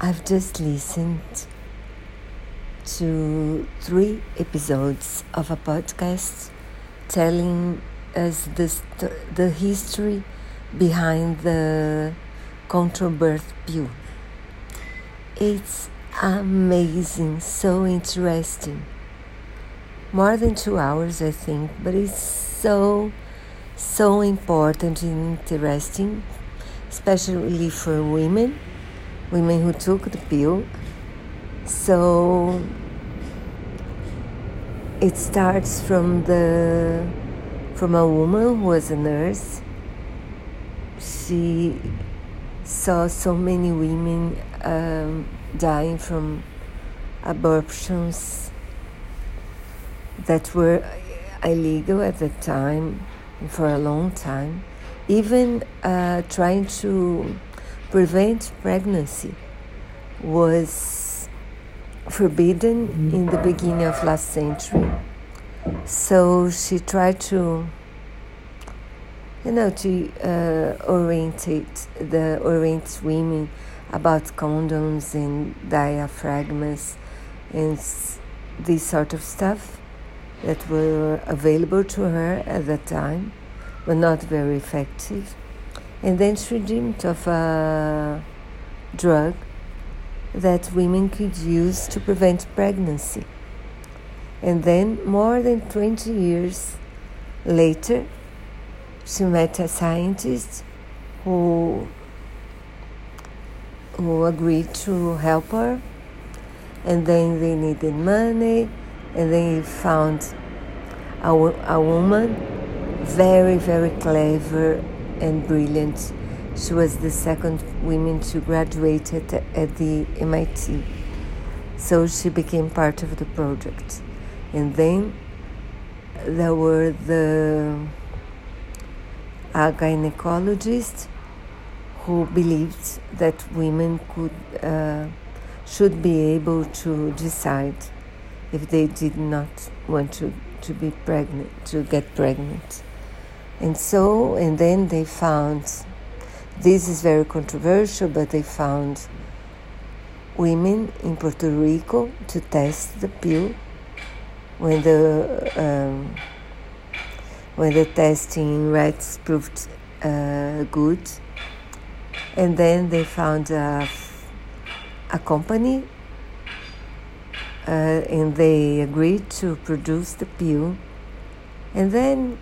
I've just listened to three episodes of a podcast telling us the, st- the history behind the control birth pill. It's amazing, so interesting. More than two hours, I think, but it's so, so important and interesting, especially for women, women who took the pill. So it starts from the from a woman who was a nurse. She saw so many women um, dying from abortions that were illegal at the time for a long time, even uh, trying to prevent pregnancy was forbidden in the beginning of last century. So she tried to you know, to uh, orientate the orient women about condoms and diaphragms and this sort of stuff that were available to her at that time, but not very effective. And then she dreamed of a drug that women could use to prevent pregnancy. And then, more than 20 years later, she met a scientist who who agreed to help her and then they needed money and they found a, a woman very very clever and brilliant. She was the second woman to graduate at, at the mit so she became part of the project. And then there were the a gynecologist who believed that women could uh, should be able to decide if they did not want to, to be pregnant to get pregnant and so and then they found this is very controversial but they found women in Puerto Rico to test the pill when the um, when the testing rats proved uh, good. And then they found a, a company uh, and they agreed to produce the pill. And then,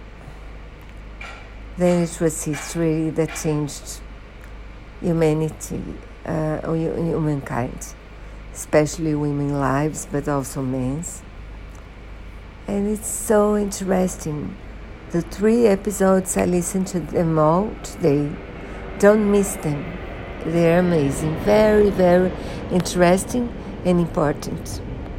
then it was history that changed humanity uh, or humankind, especially women's lives, but also men's. And it's so interesting the three episodes, I listened to them all today. Don't miss them. They're amazing. Very, very interesting and important.